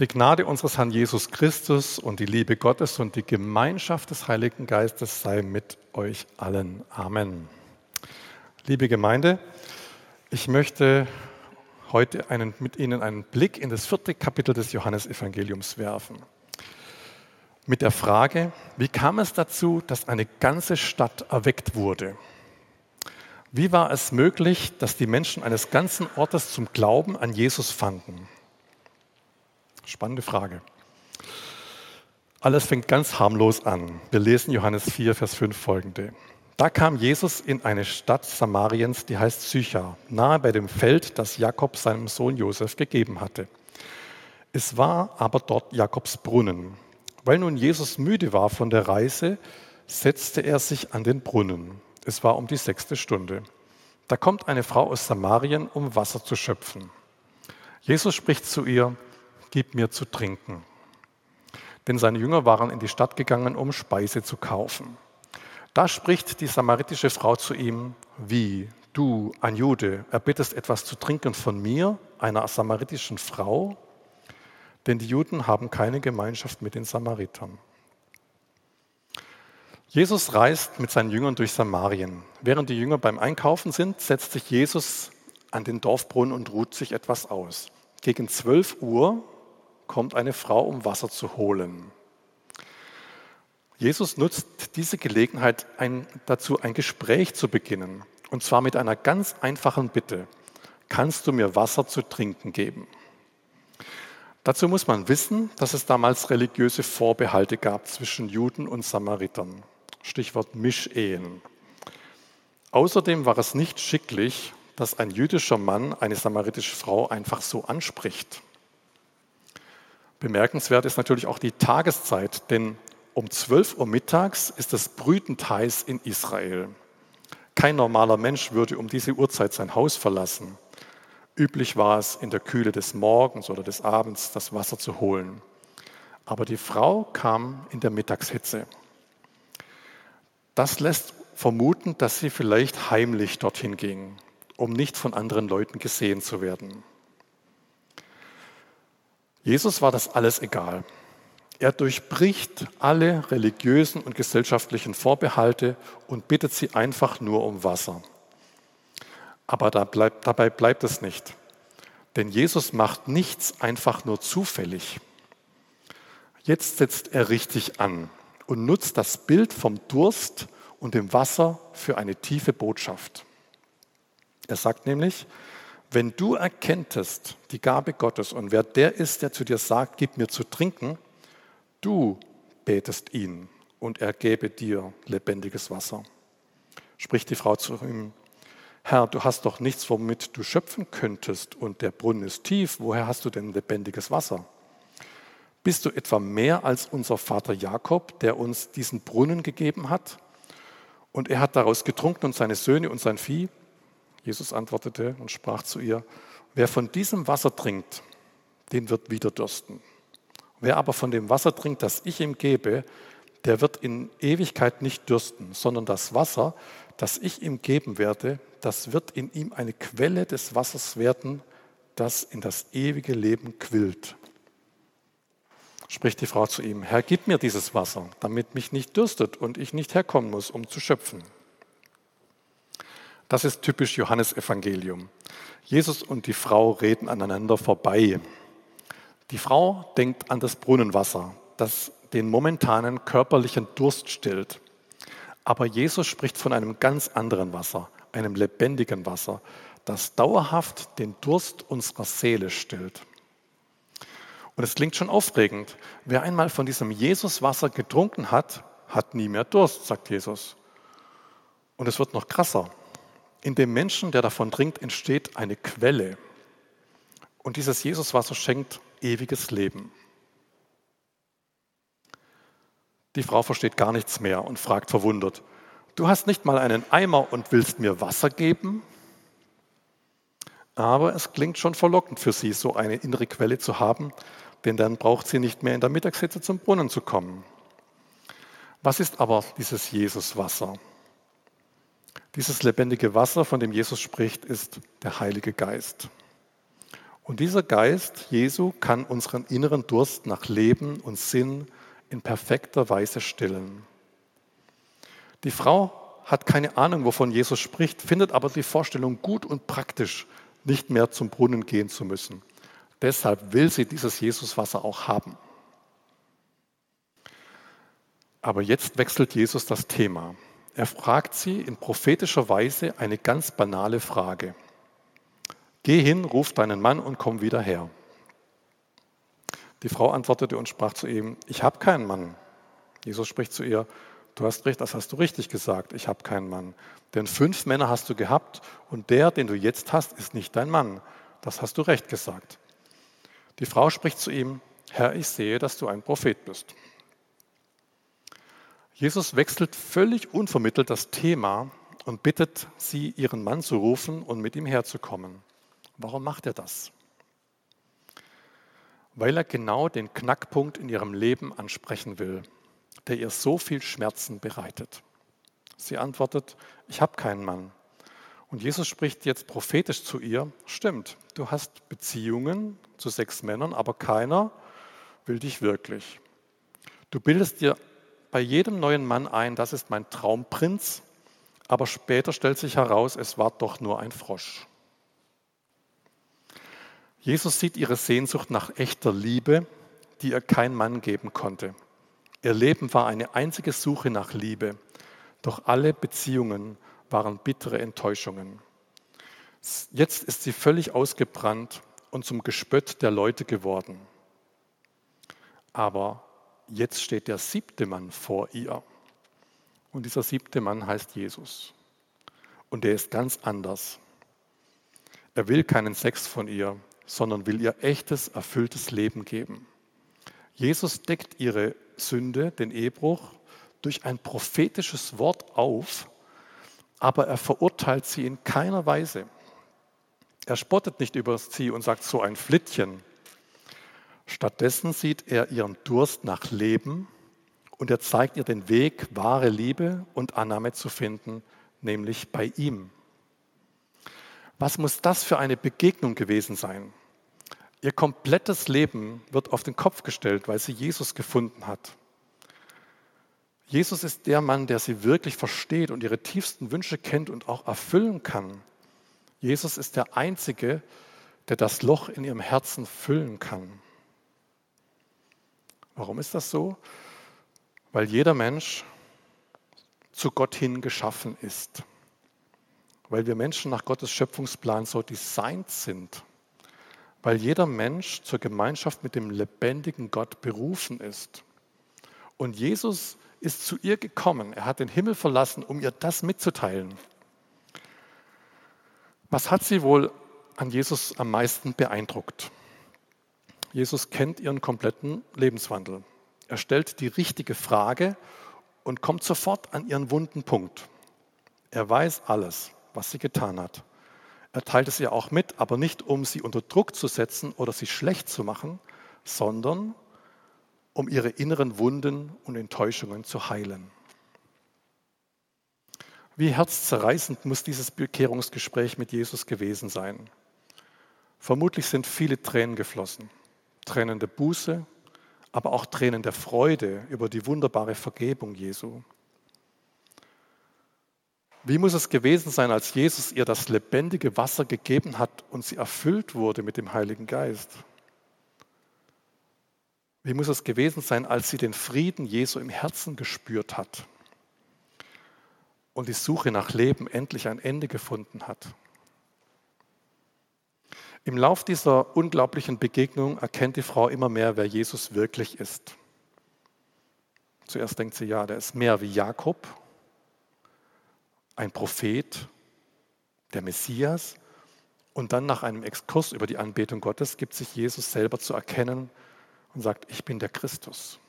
Die Gnade unseres Herrn Jesus Christus und die Liebe Gottes und die Gemeinschaft des Heiligen Geistes sei mit euch allen. Amen. Liebe Gemeinde, ich möchte heute einen, mit Ihnen einen Blick in das vierte Kapitel des Johannesevangeliums werfen. Mit der Frage, wie kam es dazu, dass eine ganze Stadt erweckt wurde? Wie war es möglich, dass die Menschen eines ganzen Ortes zum Glauben an Jesus fanden? Spannende Frage. Alles fängt ganz harmlos an. Wir lesen Johannes 4, Vers 5 folgende. Da kam Jesus in eine Stadt Samariens, die heißt Sychar, nahe bei dem Feld, das Jakob seinem Sohn Josef gegeben hatte. Es war aber dort Jakobs Brunnen. Weil nun Jesus müde war von der Reise, setzte er sich an den Brunnen. Es war um die sechste Stunde. Da kommt eine Frau aus Samarien, um Wasser zu schöpfen. Jesus spricht zu ihr, gib mir zu trinken. Denn seine Jünger waren in die Stadt gegangen, um Speise zu kaufen. Da spricht die samaritische Frau zu ihm, wie du, ein Jude, erbittest etwas zu trinken von mir, einer samaritischen Frau? Denn die Juden haben keine Gemeinschaft mit den Samaritern. Jesus reist mit seinen Jüngern durch Samarien. Während die Jünger beim Einkaufen sind, setzt sich Jesus an den Dorfbrunnen und ruht sich etwas aus. Gegen 12 Uhr kommt eine Frau, um Wasser zu holen. Jesus nutzt diese Gelegenheit ein, dazu, ein Gespräch zu beginnen. Und zwar mit einer ganz einfachen Bitte. Kannst du mir Wasser zu trinken geben? Dazu muss man wissen, dass es damals religiöse Vorbehalte gab zwischen Juden und Samaritern. Stichwort Mischehen. Außerdem war es nicht schicklich, dass ein jüdischer Mann eine samaritische Frau einfach so anspricht. Bemerkenswert ist natürlich auch die Tageszeit, denn um 12 Uhr mittags ist es brütend heiß in Israel. Kein normaler Mensch würde um diese Uhrzeit sein Haus verlassen. Üblich war es, in der Kühle des Morgens oder des Abends das Wasser zu holen. Aber die Frau kam in der Mittagshitze. Das lässt vermuten, dass sie vielleicht heimlich dorthin ging, um nicht von anderen Leuten gesehen zu werden. Jesus war das alles egal. Er durchbricht alle religiösen und gesellschaftlichen Vorbehalte und bittet sie einfach nur um Wasser. Aber da bleibt, dabei bleibt es nicht. Denn Jesus macht nichts einfach nur zufällig. Jetzt setzt er richtig an und nutzt das Bild vom Durst und dem Wasser für eine tiefe Botschaft. Er sagt nämlich, wenn du erkenntest die Gabe Gottes und wer der ist, der zu dir sagt, gib mir zu trinken, du betest ihn und er gebe dir lebendiges Wasser. Spricht die Frau zu ihm, Herr, du hast doch nichts, womit du schöpfen könntest und der Brunnen ist tief, woher hast du denn lebendiges Wasser? Bist du etwa mehr als unser Vater Jakob, der uns diesen Brunnen gegeben hat? Und er hat daraus getrunken und seine Söhne und sein Vieh? Jesus antwortete und sprach zu ihr, wer von diesem Wasser trinkt, den wird wieder dürsten. Wer aber von dem Wasser trinkt, das ich ihm gebe, der wird in Ewigkeit nicht dürsten, sondern das Wasser, das ich ihm geben werde, das wird in ihm eine Quelle des Wassers werden, das in das ewige Leben quillt. Spricht die Frau zu ihm, Herr, gib mir dieses Wasser, damit mich nicht dürstet und ich nicht herkommen muss, um zu schöpfen. Das ist typisch Johannesevangelium. Jesus und die Frau reden aneinander vorbei. Die Frau denkt an das Brunnenwasser, das den momentanen körperlichen Durst stillt. Aber Jesus spricht von einem ganz anderen Wasser, einem lebendigen Wasser, das dauerhaft den Durst unserer Seele stillt. Und es klingt schon aufregend. Wer einmal von diesem Jesuswasser getrunken hat, hat nie mehr Durst, sagt Jesus. Und es wird noch krasser. In dem Menschen, der davon trinkt, entsteht eine Quelle. Und dieses Jesuswasser schenkt ewiges Leben. Die Frau versteht gar nichts mehr und fragt verwundert, du hast nicht mal einen Eimer und willst mir Wasser geben? Aber es klingt schon verlockend für sie, so eine innere Quelle zu haben, denn dann braucht sie nicht mehr in der Mittagshitze zum Brunnen zu kommen. Was ist aber dieses Jesuswasser? Dieses lebendige Wasser, von dem Jesus spricht, ist der Heilige Geist. Und dieser Geist Jesu kann unseren inneren Durst nach Leben und Sinn in perfekter Weise stillen. Die Frau hat keine Ahnung, wovon Jesus spricht, findet aber die Vorstellung gut und praktisch, nicht mehr zum Brunnen gehen zu müssen. Deshalb will sie dieses Jesuswasser auch haben. Aber jetzt wechselt Jesus das Thema. Er fragt sie in prophetischer Weise eine ganz banale Frage. Geh hin, ruf deinen Mann und komm wieder her. Die Frau antwortete und sprach zu ihm, ich habe keinen Mann. Jesus spricht zu ihr, du hast recht, das hast du richtig gesagt, ich habe keinen Mann. Denn fünf Männer hast du gehabt und der, den du jetzt hast, ist nicht dein Mann. Das hast du recht gesagt. Die Frau spricht zu ihm, Herr, ich sehe, dass du ein Prophet bist. Jesus wechselt völlig unvermittelt das Thema und bittet sie, ihren Mann zu rufen und mit ihm herzukommen. Warum macht er das? Weil er genau den Knackpunkt in ihrem Leben ansprechen will, der ihr so viel Schmerzen bereitet. Sie antwortet, ich habe keinen Mann. Und Jesus spricht jetzt prophetisch zu ihr, stimmt, du hast Beziehungen zu sechs Männern, aber keiner will dich wirklich. Du bildest dir bei jedem neuen Mann ein, das ist mein Traumprinz, aber später stellt sich heraus, es war doch nur ein Frosch. Jesus sieht ihre Sehnsucht nach echter Liebe, die ihr kein Mann geben konnte. Ihr Leben war eine einzige Suche nach Liebe, doch alle Beziehungen waren bittere Enttäuschungen. Jetzt ist sie völlig ausgebrannt und zum Gespött der Leute geworden. Aber jetzt steht der siebte Mann vor ihr. Und dieser siebte Mann heißt Jesus. Und er ist ganz anders. Er will keinen Sex von ihr, sondern will ihr echtes, erfülltes Leben geben. Jesus deckt ihre Sünde, den Ehebruch, durch ein prophetisches Wort auf, aber er verurteilt sie in keiner Weise. Er spottet nicht über sie und sagt so ein Flittchen, Stattdessen sieht er ihren Durst nach Leben und er zeigt ihr den Weg, wahre Liebe und Annahme zu finden, nämlich bei ihm. Was muss das für eine Begegnung gewesen sein? Ihr komplettes Leben wird auf den Kopf gestellt, weil sie Jesus gefunden hat. Jesus ist der Mann, der sie wirklich versteht und ihre tiefsten Wünsche kennt und auch erfüllen kann. Jesus ist der Einzige, der das Loch in ihrem Herzen füllen kann. Warum ist das so? Weil jeder Mensch zu Gott hin geschaffen ist. Weil wir Menschen nach Gottes Schöpfungsplan so designt sind. Weil jeder Mensch zur Gemeinschaft mit dem lebendigen Gott berufen ist. Und Jesus ist zu ihr gekommen. Er hat den Himmel verlassen, um ihr das mitzuteilen. Was hat sie wohl an Jesus am meisten beeindruckt? Jesus kennt ihren kompletten Lebenswandel. Er stellt die richtige Frage und kommt sofort an ihren wunden Punkt. Er weiß alles, was sie getan hat. Er teilt es ihr auch mit, aber nicht um sie unter Druck zu setzen oder sie schlecht zu machen, sondern um ihre inneren Wunden und Enttäuschungen zu heilen. Wie herzzerreißend muss dieses Bekehrungsgespräch mit Jesus gewesen sein. Vermutlich sind viele Tränen geflossen. Tränen der Buße, aber auch Tränen der Freude über die wunderbare Vergebung Jesu. Wie muss es gewesen sein, als Jesus ihr das lebendige Wasser gegeben hat und sie erfüllt wurde mit dem Heiligen Geist? Wie muss es gewesen sein, als sie den Frieden Jesu im Herzen gespürt hat und die Suche nach Leben endlich ein Ende gefunden hat? Im Lauf dieser unglaublichen Begegnung erkennt die Frau immer mehr, wer Jesus wirklich ist. Zuerst denkt sie, ja, der ist mehr wie Jakob, ein Prophet, der Messias. Und dann nach einem Exkurs über die Anbetung Gottes gibt sich Jesus selber zu erkennen und sagt, ich bin der Christus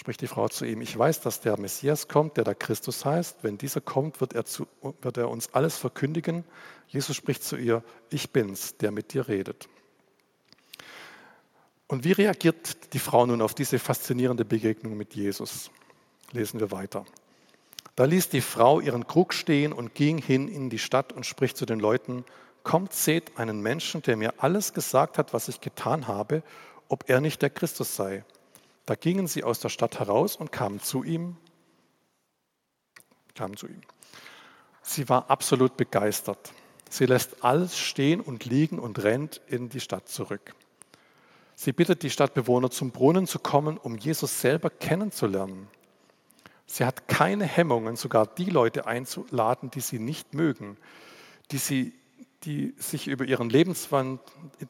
spricht die Frau zu ihm, ich weiß, dass der Messias kommt, der da Christus heißt. Wenn dieser kommt, wird er, zu, wird er uns alles verkündigen. Jesus spricht zu ihr, ich bin's, der mit dir redet. Und wie reagiert die Frau nun auf diese faszinierende Begegnung mit Jesus? Lesen wir weiter. Da ließ die Frau ihren Krug stehen und ging hin in die Stadt und spricht zu den Leuten, kommt, seht einen Menschen, der mir alles gesagt hat, was ich getan habe, ob er nicht der Christus sei. Da gingen sie aus der Stadt heraus und kamen zu ihm. Kamen zu ihm. Sie war absolut begeistert. Sie lässt alles stehen und liegen und rennt in die Stadt zurück. Sie bittet die Stadtbewohner, zum Brunnen zu kommen, um Jesus selber kennenzulernen. Sie hat keine Hemmungen, sogar die Leute einzuladen, die sie nicht mögen, die, sie, die sich über ihren Lebenswandel,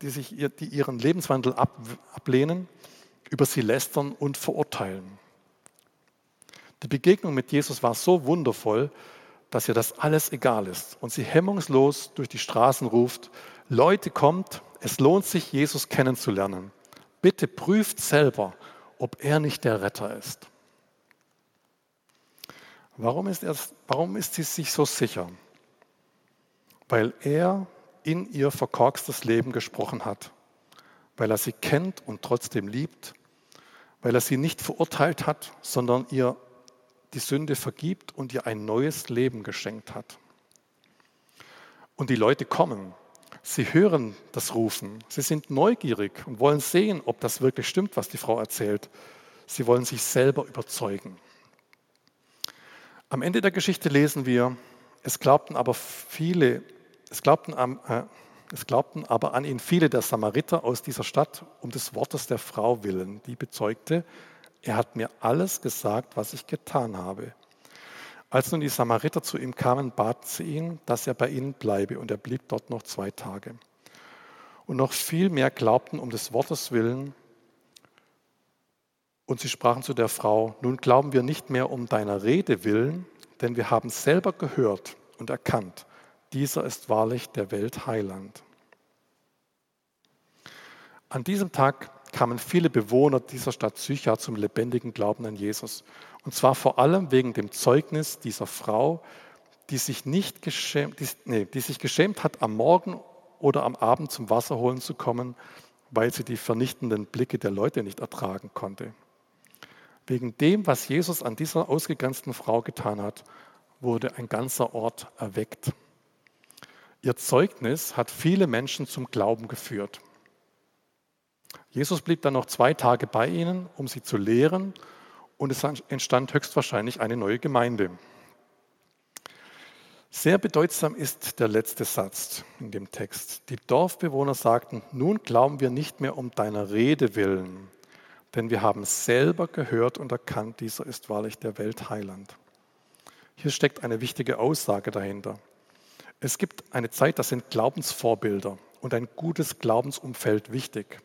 die, sich, die ihren Lebenswandel ab, ablehnen, über sie lästern und verurteilen. Die Begegnung mit Jesus war so wundervoll, dass ihr das alles egal ist und sie hemmungslos durch die Straßen ruft, Leute kommt, es lohnt sich, Jesus kennenzulernen. Bitte prüft selber, ob er nicht der Retter ist. Warum ist, er, warum ist sie sich so sicher? Weil er in ihr verkorkstes Leben gesprochen hat, weil er sie kennt und trotzdem liebt, weil er sie nicht verurteilt hat, sondern ihr die Sünde vergibt und ihr ein neues Leben geschenkt hat. Und die Leute kommen, sie hören das Rufen, sie sind neugierig und wollen sehen, ob das wirklich stimmt, was die Frau erzählt. Sie wollen sich selber überzeugen. Am Ende der Geschichte lesen wir, es glaubten aber viele, es glaubten, äh, es glaubten aber an ihn viele der Samariter aus dieser Stadt um des Wortes der Frau willen, die bezeugte, er hat mir alles gesagt, was ich getan habe. Als nun die Samariter zu ihm kamen, baten sie ihn, dass er bei ihnen bleibe, und er blieb dort noch zwei Tage. Und noch viel mehr glaubten um des Wortes willen, und sie sprachen zu der Frau, nun glauben wir nicht mehr um deiner Rede willen, denn wir haben selber gehört und erkannt, dieser ist wahrlich der Welt Heiland. An diesem Tag kamen viele Bewohner dieser Stadt Sychar zum lebendigen Glauben an Jesus. Und zwar vor allem wegen dem Zeugnis dieser Frau, die sich, nicht geschämt, die, nee, die sich geschämt hat, am Morgen oder am Abend zum Wasser holen zu kommen, weil sie die vernichtenden Blicke der Leute nicht ertragen konnte. Wegen dem, was Jesus an dieser ausgegrenzten Frau getan hat, wurde ein ganzer Ort erweckt. Ihr Zeugnis hat viele Menschen zum Glauben geführt. Jesus blieb dann noch zwei Tage bei ihnen, um sie zu lehren, und es entstand höchstwahrscheinlich eine neue Gemeinde. Sehr bedeutsam ist der letzte Satz in dem Text. Die Dorfbewohner sagten, nun glauben wir nicht mehr um deiner Rede willen, denn wir haben selber gehört und erkannt, dieser ist wahrlich der Weltheiland. Hier steckt eine wichtige Aussage dahinter. Es gibt eine Zeit, da sind Glaubensvorbilder und ein gutes Glaubensumfeld wichtig.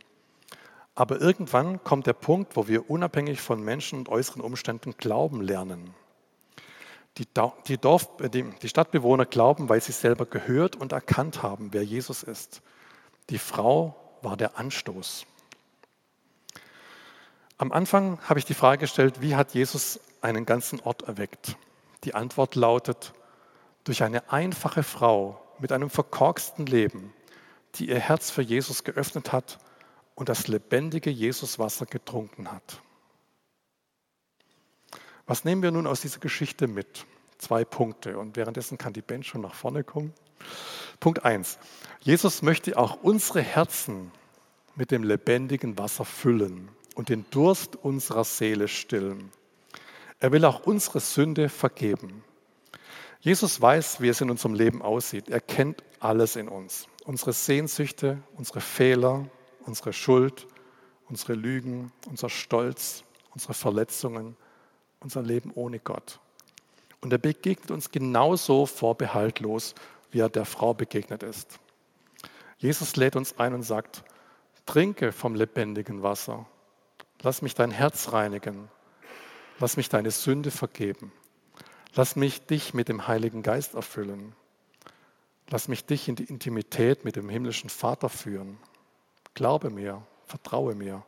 Aber irgendwann kommt der Punkt, wo wir unabhängig von Menschen und äußeren Umständen glauben lernen. Die, Dorf, äh, die Stadtbewohner glauben, weil sie selber gehört und erkannt haben, wer Jesus ist. Die Frau war der Anstoß. Am Anfang habe ich die Frage gestellt, wie hat Jesus einen ganzen Ort erweckt? Die Antwort lautet, durch eine einfache Frau mit einem verkorksten Leben, die ihr Herz für Jesus geöffnet hat und das lebendige Jesuswasser getrunken hat. Was nehmen wir nun aus dieser Geschichte mit? Zwei Punkte und währenddessen kann die Band schon nach vorne kommen. Punkt 1. Jesus möchte auch unsere Herzen mit dem lebendigen Wasser füllen und den Durst unserer Seele stillen. Er will auch unsere Sünde vergeben. Jesus weiß, wie es in unserem Leben aussieht. Er kennt alles in uns. Unsere Sehnsüchte, unsere Fehler, unsere Schuld, unsere Lügen, unser Stolz, unsere Verletzungen, unser Leben ohne Gott. Und er begegnet uns genauso vorbehaltlos, wie er der Frau begegnet ist. Jesus lädt uns ein und sagt, trinke vom lebendigen Wasser Lass mich dein Herz reinigen. Lass mich deine Sünde vergeben. Lass mich dich mit dem Heiligen Geist erfüllen. Lass mich dich in die Intimität mit dem himmlischen Vater führen. Glaube mir, vertraue mir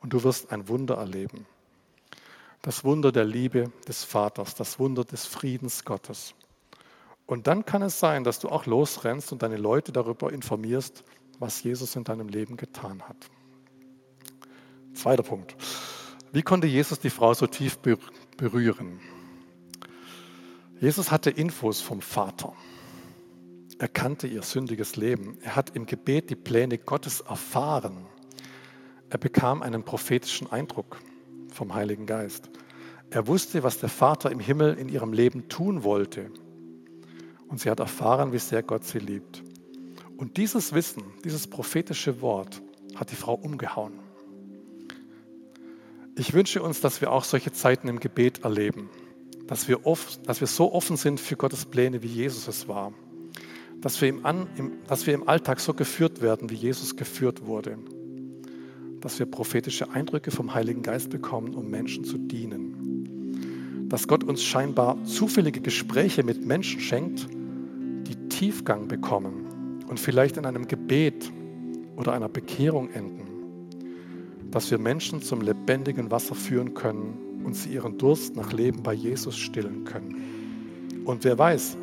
und du wirst ein Wunder erleben. Das Wunder der Liebe des Vaters, das Wunder des Friedens Gottes. Und dann kann es sein, dass du auch losrennst und deine Leute darüber informierst, was Jesus in deinem Leben getan hat. Zweiter Punkt. Wie konnte Jesus die Frau so tief berühren? Jesus hatte Infos vom Vater. Er kannte ihr sündiges Leben. Er hat im Gebet die Pläne Gottes erfahren. Er bekam einen prophetischen Eindruck vom Heiligen Geist. Er wusste, was der Vater im Himmel in ihrem Leben tun wollte. Und sie hat erfahren, wie sehr Gott sie liebt. Und dieses Wissen, dieses prophetische Wort hat die Frau umgehauen. Ich wünsche uns, dass wir auch solche Zeiten im Gebet erleben, dass wir, oft, dass wir so offen sind für Gottes Pläne, wie Jesus es war, dass wir, im, An, im, dass wir im Alltag so geführt werden, wie Jesus geführt wurde, dass wir prophetische Eindrücke vom Heiligen Geist bekommen, um Menschen zu dienen, dass Gott uns scheinbar zufällige Gespräche mit Menschen schenkt, die Tiefgang bekommen und vielleicht in einem Gebet oder einer Bekehrung enden, dass wir Menschen zum lebendigen Wasser führen können und sie ihren Durst nach Leben bei Jesus stillen können. Und wer weiß,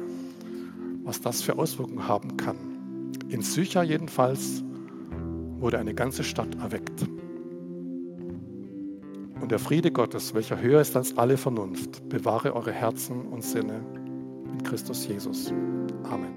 was das für Auswirkungen haben kann. In Sycha jedenfalls wurde eine ganze Stadt erweckt. Und der Friede Gottes, welcher höher ist als alle Vernunft, bewahre eure Herzen und Sinne in Christus Jesus. Amen.